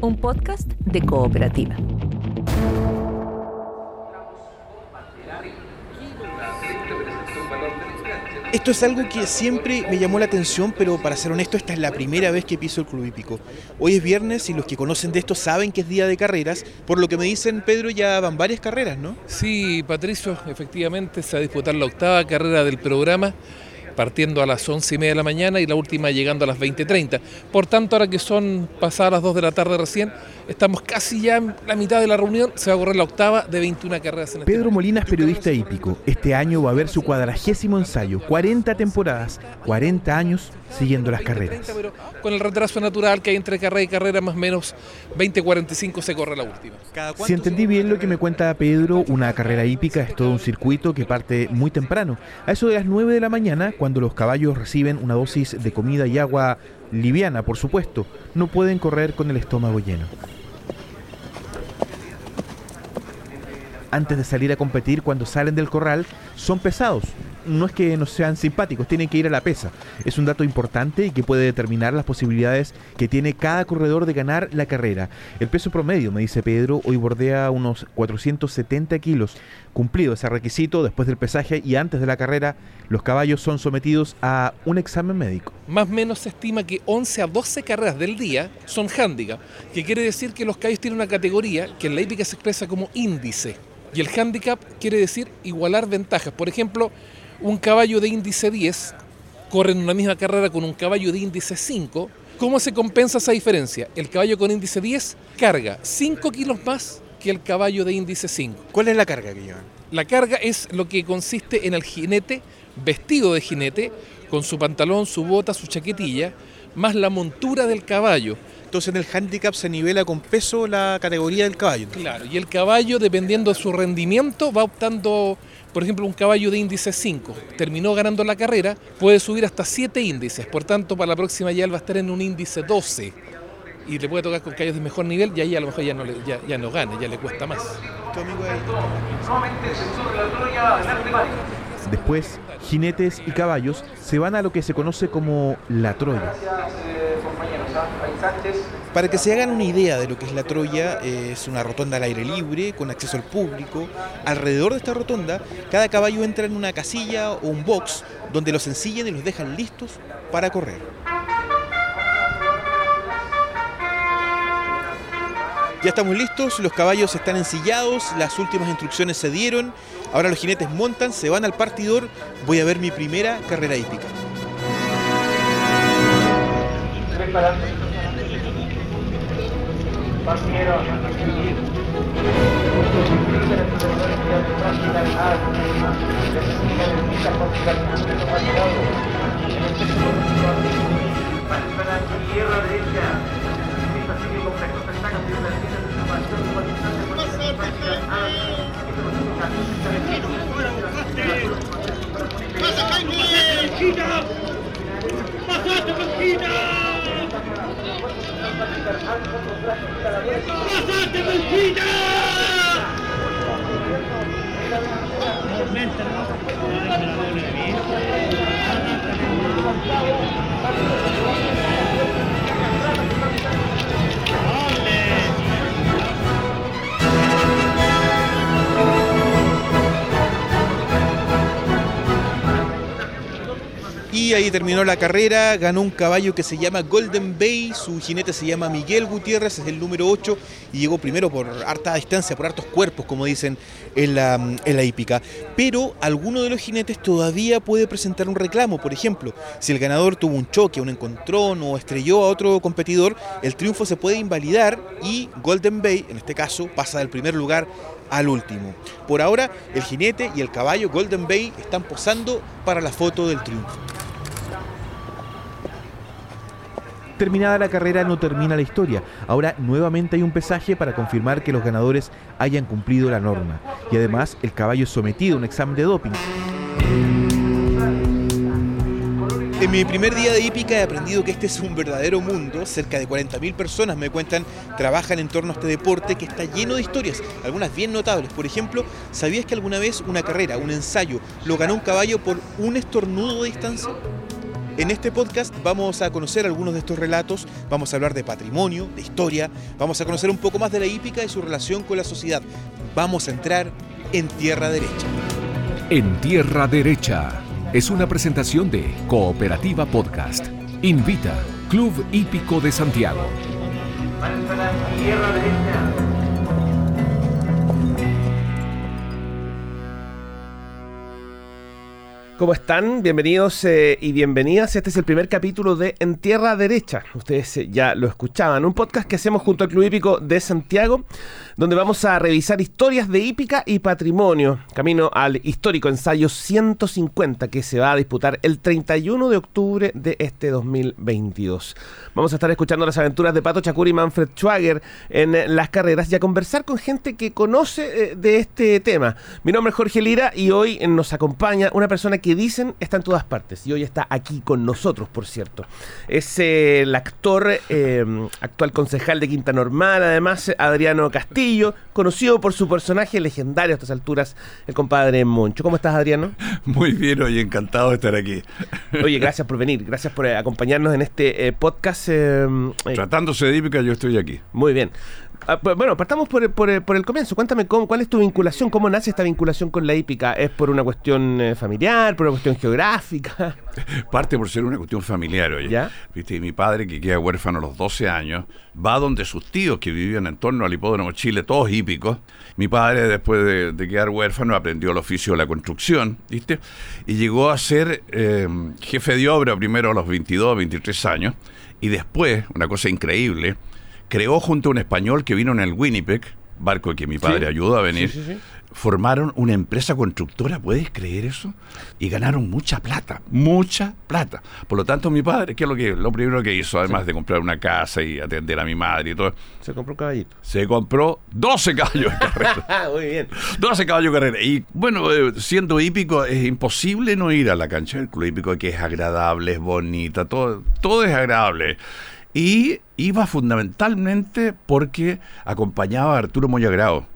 un podcast de cooperativa. Esto es algo que siempre me llamó la atención, pero para ser honesto, esta es la primera vez que piso el Club Hípico. Hoy es viernes y los que conocen de esto saben que es día de carreras. Por lo que me dicen, Pedro, ya van varias carreras, ¿no? Sí, Patricio, efectivamente se va a disputar la octava carrera del programa partiendo a las 11 y media de la mañana y la última llegando a las 20.30. Por tanto, ahora que son pasadas las 2 de la tarde recién, estamos casi ya en la mitad de la reunión, se va a correr la octava de 21 carreras en este Pedro Molina es periodista hípico. Este año va a haber su cuadragésimo ensayo, 40 temporadas, 40 años siguiendo las carreras. pero con el retraso natural que hay entre carrera y carrera, más o menos 20.45 se corre la última. Si entendí bien lo que me cuenta Pedro, una carrera hípica es todo un circuito que parte muy temprano. A eso de las 9 de la mañana, cuando los caballos reciben una dosis de comida y agua liviana, por supuesto, no pueden correr con el estómago lleno. Antes de salir a competir, cuando salen del corral, son pesados, no es que no sean simpáticos, tienen que ir a la pesa. Es un dato importante y que puede determinar las posibilidades que tiene cada corredor de ganar la carrera. El peso promedio, me dice Pedro, hoy bordea unos 470 kilos. Cumplido ese requisito, después del pesaje y antes de la carrera, los caballos son sometidos a un examen médico. Más o menos se estima que 11 a 12 carreras del día son handicap, que quiere decir que los caballos tienen una categoría que en la hípica se expresa como índice. Y el handicap quiere decir igualar ventajas. Por ejemplo, un caballo de índice 10 corre en una misma carrera con un caballo de índice 5, ¿cómo se compensa esa diferencia? El caballo con índice 10 carga 5 kilos más que el caballo de índice 5. ¿Cuál es la carga que llevan? La carga es lo que consiste en el jinete vestido de jinete, con su pantalón, su bota, su chaquetilla, más la montura del caballo. Entonces en el handicap se nivela con peso la categoría del caballo. Claro, y el caballo, dependiendo de su rendimiento, va optando por ejemplo, un caballo de índice 5 terminó ganando la carrera, puede subir hasta 7 índices. Por tanto, para la próxima ya él va a estar en un índice 12 y le puede tocar con caballos de mejor nivel y ahí a lo mejor ya no, ya, ya no gane, ya le cuesta más. Después, jinetes y caballos se van a lo que se conoce como la Troya. Para que se hagan una idea de lo que es la Troya, es una rotonda al aire libre, con acceso al público. Alrededor de esta rotonda, cada caballo entra en una casilla o un box donde los ensillan y los dejan listos para correr. Ya estamos listos, los caballos están ensillados, las últimas instrucciones se dieron, ahora los jinetes montan, se van al partidor, voy a ver mi primera carrera hípica. disparando. Vampiro, Para hierro derecha, pacífico, fresco, pestaca, Y ahí terminó la carrera, ganó un caballo que se llama Golden Bay, su jinete se llama Miguel Gutiérrez, es el número 8 y llegó primero por harta distancia, por hartos cuerpos, como dicen en la, en la hípica. Pero alguno de los jinetes todavía puede presentar un reclamo, por ejemplo, si el ganador tuvo un choque, un encontrón o estrelló a otro competidor, el triunfo se puede invalidar y Golden Bay, en este caso, pasa del primer lugar al último. Por ahora, el jinete y el caballo Golden Bay están posando para la foto del triunfo. Terminada la carrera no termina la historia. Ahora nuevamente hay un pesaje para confirmar que los ganadores hayan cumplido la norma. Y además el caballo es sometido a un examen de doping. En mi primer día de hípica he aprendido que este es un verdadero mundo. Cerca de 40.000 personas me cuentan trabajan en torno a este deporte que está lleno de historias, algunas bien notables. Por ejemplo, ¿sabías que alguna vez una carrera, un ensayo, lo ganó un caballo por un estornudo de distancia? En este podcast vamos a conocer algunos de estos relatos, vamos a hablar de patrimonio, de historia, vamos a conocer un poco más de la hípica y su relación con la sociedad. Vamos a entrar en tierra derecha. En Tierra Derecha es una presentación de Cooperativa Podcast. Invita Club Hípico de Santiago. ¿Cómo están? Bienvenidos eh, y bienvenidas. Este es el primer capítulo de En Tierra Derecha. Ustedes eh, ya lo escuchaban. Un podcast que hacemos junto al Club Hípico de Santiago, donde vamos a revisar historias de hípica y patrimonio. Camino al histórico ensayo 150 que se va a disputar el 31 de octubre de este 2022. Vamos a estar escuchando las aventuras de Pato Chacur y Manfred Schwager en eh, las carreras y a conversar con gente que conoce de este tema. Mi nombre es Jorge Lira y hoy nos acompaña una persona que dicen está en todas partes y hoy está aquí con nosotros, por cierto. Es eh, el actor, eh, actual concejal de Quinta Normal, además Adriano Castillo, conocido por su personaje legendario a estas alturas, el compadre Moncho. ¿Cómo estás, Adriano? Muy bien, hoy encantado de estar aquí. Oye, gracias por venir, gracias por eh, acompañarnos en este podcast. Tratándose de hípica, yo estoy aquí. Muy bien. Ah, pues, bueno, partamos por, por, por, el comienzo. Cuéntame cómo, cuál es tu vinculación, cómo nace esta vinculación con la hípica. ¿Es por una cuestión eh, familiar, por una cuestión geográfica? Parte por ser una cuestión familiar, oye. ¿Ya? ¿Viste? mi padre, que queda huérfano a los 12 años, va donde sus tíos que vivían en torno al hipódromo Chile, todos hípicos. Mi padre, después de, quedar huérfano, aprendió el oficio de la construcción, ¿viste? Y llegó a ser eh, jefe de obra primero a los 22, 23 años. Y después, una cosa increíble, creó junto a un español que vino en el Winnipeg, barco que mi padre ayudó a venir, formaron una empresa constructora, ¿puedes creer eso? Y ganaron mucha plata, mucha plata. Por lo tanto, mi padre, ¿qué es lo que lo primero que hizo, además de comprar una casa y atender a mi madre y todo? Se compró un caballito. Se compró 12 caballos de carrera. Muy bien. 12 caballos de carrera. Y bueno, eh, siendo hípico, es imposible no ir a la cancha del club hípico, que es agradable, es bonita, todo, todo es agradable. Y iba fundamentalmente porque acompañaba a Arturo Moyagrao,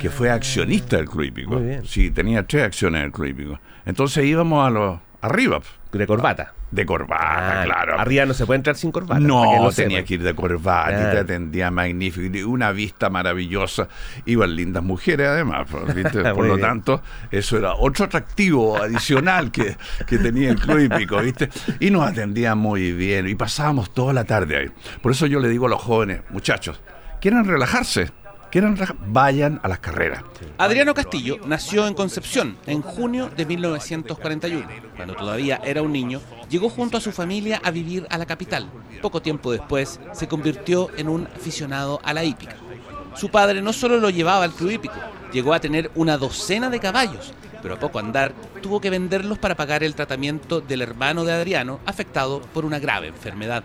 que fue ah. accionista del Club Hípico. Sí, tenía tres acciones del Club Hípico. Entonces íbamos a los arriba. De corbata. De corbata, ah, claro. Arriba no se puede entrar sin corbata. No, tenía que ir de corbata y te atendía magnífico. Una vista maravillosa. Iban lindas mujeres además. Por lo tanto, eso era otro atractivo adicional que, que tenía el club hípico, ¿viste? Y nos atendía muy bien. Y pasábamos toda la tarde ahí. Por eso yo le digo a los jóvenes, muchachos, ¿quieren relajarse? Quieran vayan a las carreras. Adriano Castillo nació en Concepción en junio de 1941. Cuando todavía era un niño, llegó junto a su familia a vivir a la capital. Poco tiempo después se convirtió en un aficionado a la hípica. Su padre no solo lo llevaba al club hípico, llegó a tener una docena de caballos, pero a poco andar tuvo que venderlos para pagar el tratamiento del hermano de Adriano afectado por una grave enfermedad.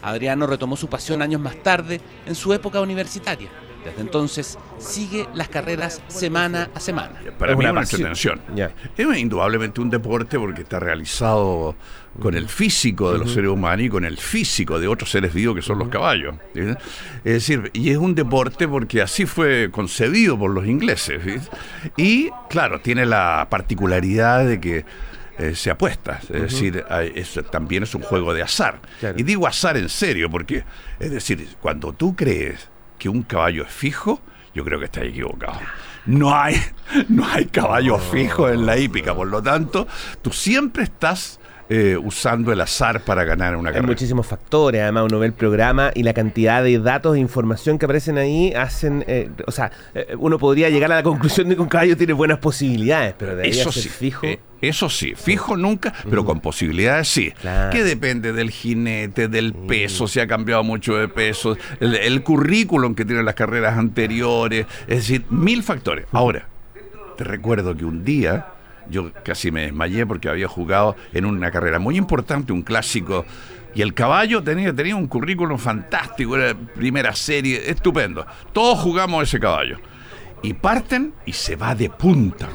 Adriano retomó su pasión años más tarde en su época universitaria desde entonces sigue las carreras semana a semana. Para mí es una entretención. Es indudablemente un deporte porque está realizado con el físico de los seres humanos y con el físico de otros seres vivos que son los caballos. Es decir, y es un deporte porque así fue concebido por los ingleses. Y claro, tiene la particularidad de que eh, se apuesta, es decir, también es un juego de azar. Y digo azar en serio, porque, es decir, cuando tú crees que un caballo es fijo, yo creo que está equivocado. No hay, no hay caballo fijo en la hípica, por lo tanto, tú siempre estás eh, usando el azar para ganar una carrera. Hay muchísimos factores, además uno ve el programa y la cantidad de datos e información que aparecen ahí hacen, eh, o sea, eh, uno podría llegar a la conclusión de que un caballo tiene buenas posibilidades, pero de ahí eso sí, fijo. Eso sí, fijo nunca, pero con posibilidades sí. Que depende del jinete, del peso, si ha cambiado mucho de peso, el, el currículum que tienen las carreras anteriores, es decir, mil factores. Ahora, te recuerdo que un día yo casi me desmayé porque había jugado en una carrera muy importante, un clásico. Y el caballo tenía, tenía un currículum fantástico, era primera serie, estupendo. Todos jugamos ese caballo y parten y se va de punta.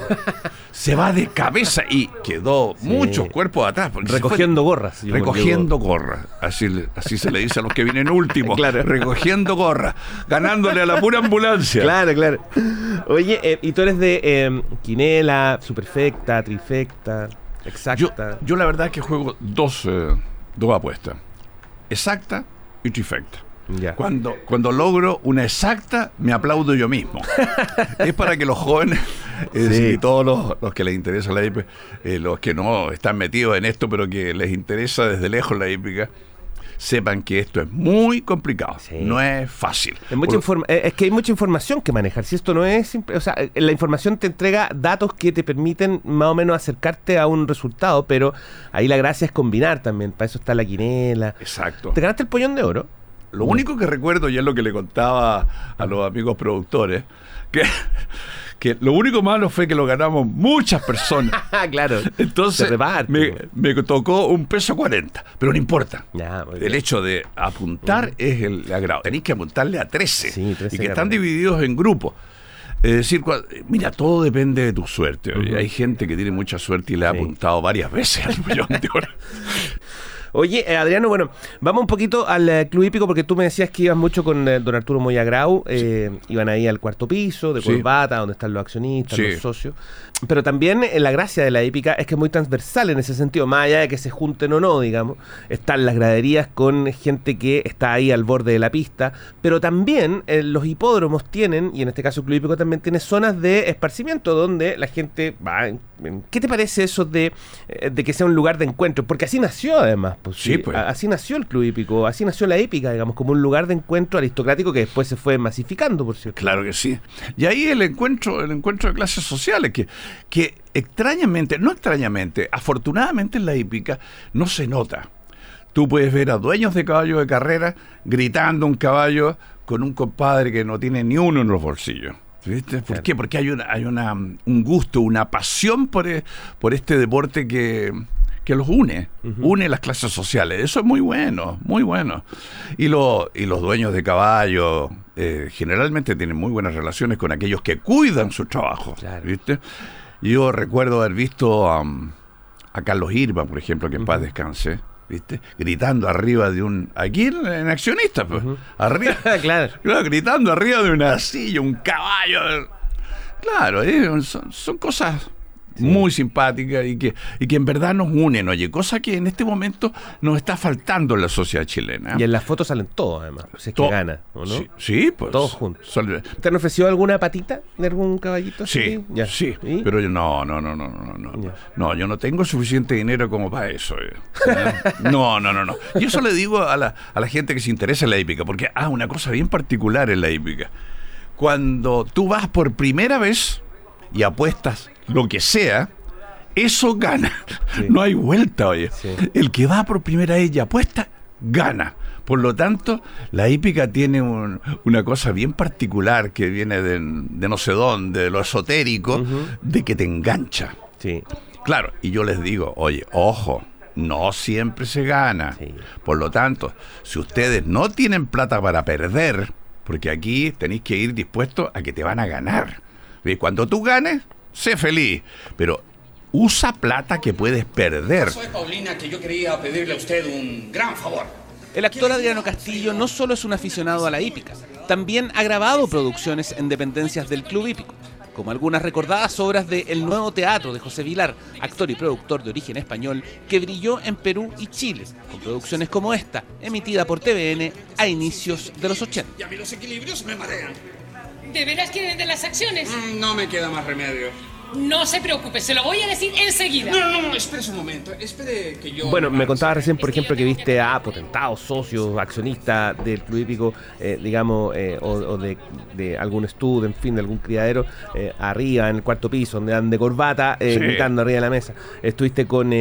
se va de cabeza y quedó muchos cuerpos atrás. Recogiendo gorras. Recogiendo gorras. Así, así se le dice a los que vienen últimos. claro. Recogiendo gorras. Ganándole a la pura ambulancia. Claro, claro. Oye, eh, ¿y tú eres de eh, quinela, superfecta, trifecta? exacta. Yo, la verdad es que juego dos, eh, dos apuestas. Exacta y trifecta. Cuando, cuando logro una exacta, me aplaudo yo mismo. es para que los jóvenes y todos los, que les interesa la hípica, eh, los que no están metidos en esto, pero que les interesa desde lejos la hípica, sepan que esto es muy complicado, no es fácil. Eh, es, que hay mucha información que manejar. Si esto no es simple, o sea, eh, la información te entrega datos que te permiten más o menos acercarte a un resultado, pero ahí la gracia es combinar también. Para eso está la quinela. Exacto. ¿Te ganaste el pollón de oro? Lo único que recuerdo, y es lo que le contaba a los amigos productores, que, que lo único malo fue que lo ganamos muchas personas. claro. Entonces me, tocó un peso 40, pero no importa. el hecho de apuntar es el agrado. Tenéis que apuntarle a 13, y que están divididos en grupos. Es decir, mira, todo depende de tu suerte. Hay gente que tiene mucha suerte y le ha apuntado varias veces al millón de oro. Oye, eh, Adriano, bueno, vamos un poquito al eh, Club Hípico porque tú me decías que ibas mucho con eh, don Arturo Moyagrau, iban ahí al cuarto piso de corbata, donde están los accionistas, los socios. Pero también la gracia de la hípica es que es muy transversal en ese sentido, más allá de que se junten o no, digamos. Están las graderías con gente que está ahí al borde de la pista, pero también los hipódromos tienen, y en este caso el Club Hípico también tiene zonas de esparcimiento donde la gente va. ¿Qué te parece eso de, de que sea un lugar de encuentro? Porque así nació además. Pues, sí, pues. Así nació el club hípico, así nació la épica, digamos, como un lugar de encuentro aristocrático que después se fue masificando, por cierto. Claro que sí. Y ahí el encuentro, el encuentro de clases sociales, que, que extrañamente, no extrañamente, afortunadamente en la hípica no se nota. Tú puedes ver a dueños de caballos de carrera gritando un caballo con un compadre que no tiene ni uno en los bolsillos. ¿Viste? ¿Por qué? Porque hay, una, hay una, un gusto, una pasión por, e, por este deporte que, que los une, une las clases sociales. Eso es muy bueno, muy bueno. Y, lo, y los dueños de caballo eh, generalmente tienen muy buenas relaciones con aquellos que cuidan su trabajo. ¿viste? Yo recuerdo haber visto a Carlos Irma, por ejemplo, que en paz descanse. ¿Viste? Gritando arriba de un. Aquí en, accionistas, pues. Arriba. claro. Gritando arriba de una silla, un caballo. Claro, eh, son, cosas muy simpática y que, y que en verdad nos unen, oye, cosa que en este momento nos está faltando en la sociedad chilena. Y en las fotos salen todos, además, si es que gana, ¿o no? Sí, pues. Todos juntos. ¿Te han ofrecido alguna patita de algún caballito? Sí, ya. sí, pero yo no, no, no, no, no, no. No, yo no tengo suficiente dinero como para eso. Eh. No, no, no, no. Y eso le digo a la, a la gente que se interesa en la hípica, porque, ah, una cosa bien particular en la hípica. Cuando tú vas por primera vez y apuestas lo que sea, eso gana. No hay vuelta, oye. El que va por primera vez y apuesta, gana. Por lo tanto, la hípica tiene una cosa bien particular que viene de, no sé dónde, de lo esotérico, de que te engancha. Sí. Claro, y yo les digo, oye, ojo, no siempre se gana. Por lo tanto, si ustedes no tienen plata para perder, porque aquí tenéis que ir dispuestos a que te van a ganar. Y cuando tú ganes, sé feliz, pero usa plata que puedes perder. Soy Paulina, que yo quería pedirle a usted un gran favor. El actor Adriano Castillo no solo es un aficionado a la hípica, también ha grabado producciones en dependencias del Club Hípico, como algunas recordadas obras de El Nuevo Teatro de José Vilar, actor y productor de origen español, que brilló en Perú y Chile, con producciones como esta, emitida por TVN a inicios de los 80. Y a mí los equilibrios me marean. ¿De veras quieren de las acciones? Mm, no me queda más remedio. No se preocupe, se lo voy a decir enseguida. No, no, no, espere un momento. Espere que yo. Bueno, me contaba recién, por ejemplo, que viste a potentados, socios, accionistas del club hípico, eh, digamos, eh, o, de, algún estudio, en fin, de algún criadero, eh, arriba en el cuarto piso, donde dan de corbata, gritando arriba de la mesa. Estuviste con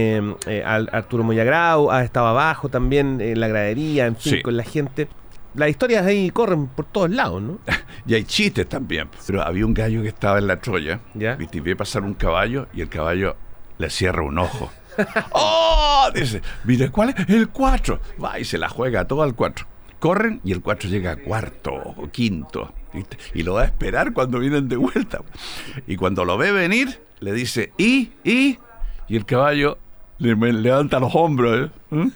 Arturo Moyagrau, has estado abajo también en la gradería, en fin, con la gente las historias ahí corren por todos lados, ¿no? y hay chistes también. Pero había un gallo que estaba en la Troya, ¿Ya? y ve pasar un caballo y el caballo le cierra un ojo. ¡Oh! Dice, mire, ¿cuál es? El 4. Va y se la juega todo al 4. Corren y el 4 llega a cuarto o quinto. ¿viste? Y lo va a esperar cuando vienen de vuelta. Y cuando lo ve venir, le dice, ¿y? ¿y? Y el caballo le, me levanta los hombros. ¿eh?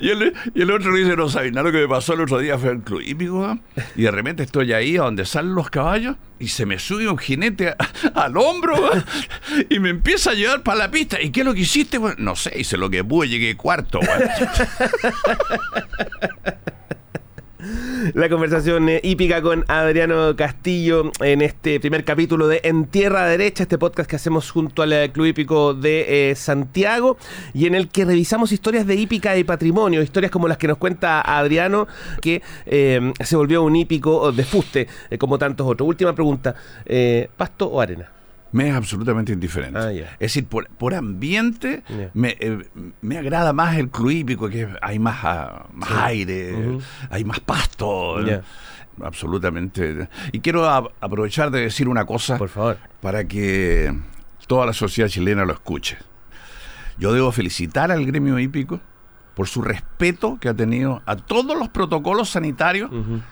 Y, el, y el otro dice, no sabes nada lo que me pasó el otro día fue el club hípico. ¿eh? Y de repente estoy ahí a donde salen los caballos y se me sube un jinete a- al hombro ¿eh? y me empieza a llevar para la pista. ¿Y qué es lo que hiciste? güey? No sé, hice lo que pude, llegué cuarto. La conversación eh, hípica con Adriano Castillo en este primer capítulo de En Tierra Derecha, este podcast que hacemos junto al eh, Club Hípico de eh, Santiago y en el que revisamos historias de hípica y patrimonio, historias como las que nos cuenta Adriano, que eh, se volvió un hípico de fuste, como tantos otros. Última pregunta, ¿pasto o arena? Me es absolutamente indiferente. Ah. Es decir, por, por ambiente me, eh, me agrada más el club hípico, que hay más, ah, más aire, hay más pasto. Absolutamente. Y quiero a- aprovechar de decir una cosa Por favor. para que toda la sociedad chilena lo escuche. Yo debo felicitar al gremio hípico por su respeto que ha tenido a todos los protocolos sanitarios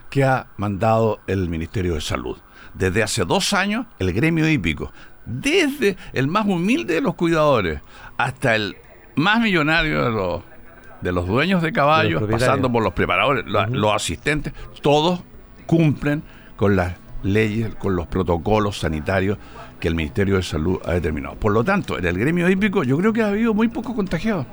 que ha mandado el Ministerio de Salud. Desde hace dos años, el gremio hípico, desde el más humilde de los cuidadores hasta el más millonario de los, de los dueños de caballos, pasando por los preparadores, los asistentes, todos cumplen con las leyes, con los protocolos sanitarios que el Ministerio de Salud ha determinado. Por lo tanto, en el gremio hípico yo creo que ha habido muy pocos contagiados.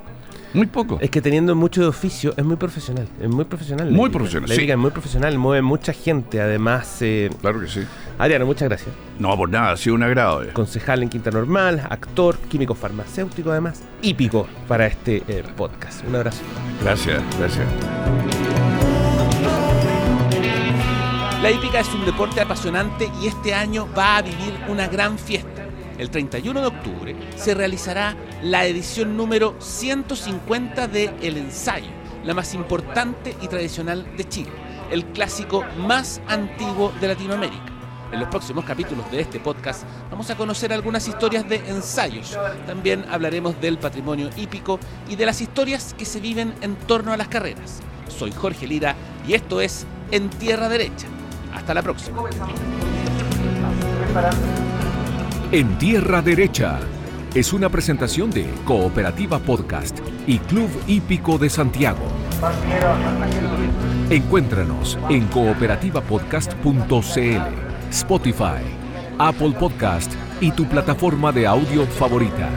Muy poco. Es que teniendo mucho de oficio es muy profesional, es muy profesional. Muy profesional, La sí. hípica es muy profesional, mueve mucha gente, además... eh, Claro que sí. Adriano, muchas gracias. No, por nada, ha sido un agrado. eh. concejal en Quinta Normal, actor, químico farmacéutico además, hípico para este eh, podcast. Un abrazo. Gracias, gracias. La hípica es un deporte apasionante y este año va a vivir una gran fiesta. El 31 de octubre se realizará la edición número 150 de El Ensayo, la más importante y tradicional de Chile, el clásico más antiguo de Latinoamérica. En los próximos capítulos de este podcast vamos a conocer algunas historias de ensayos. También hablaremos del patrimonio hípico y de las historias que se viven en torno a las carreras. Soy Jorge Lira y esto es En Tierra Derecha. Hasta la próxima. En Tierra Derecha es una presentación de Cooperativa Podcast y Club Hípico de Santiago. Encuéntranos en cooperativapodcast.cl, Spotify, Apple Podcast y tu plataforma de audio favorita.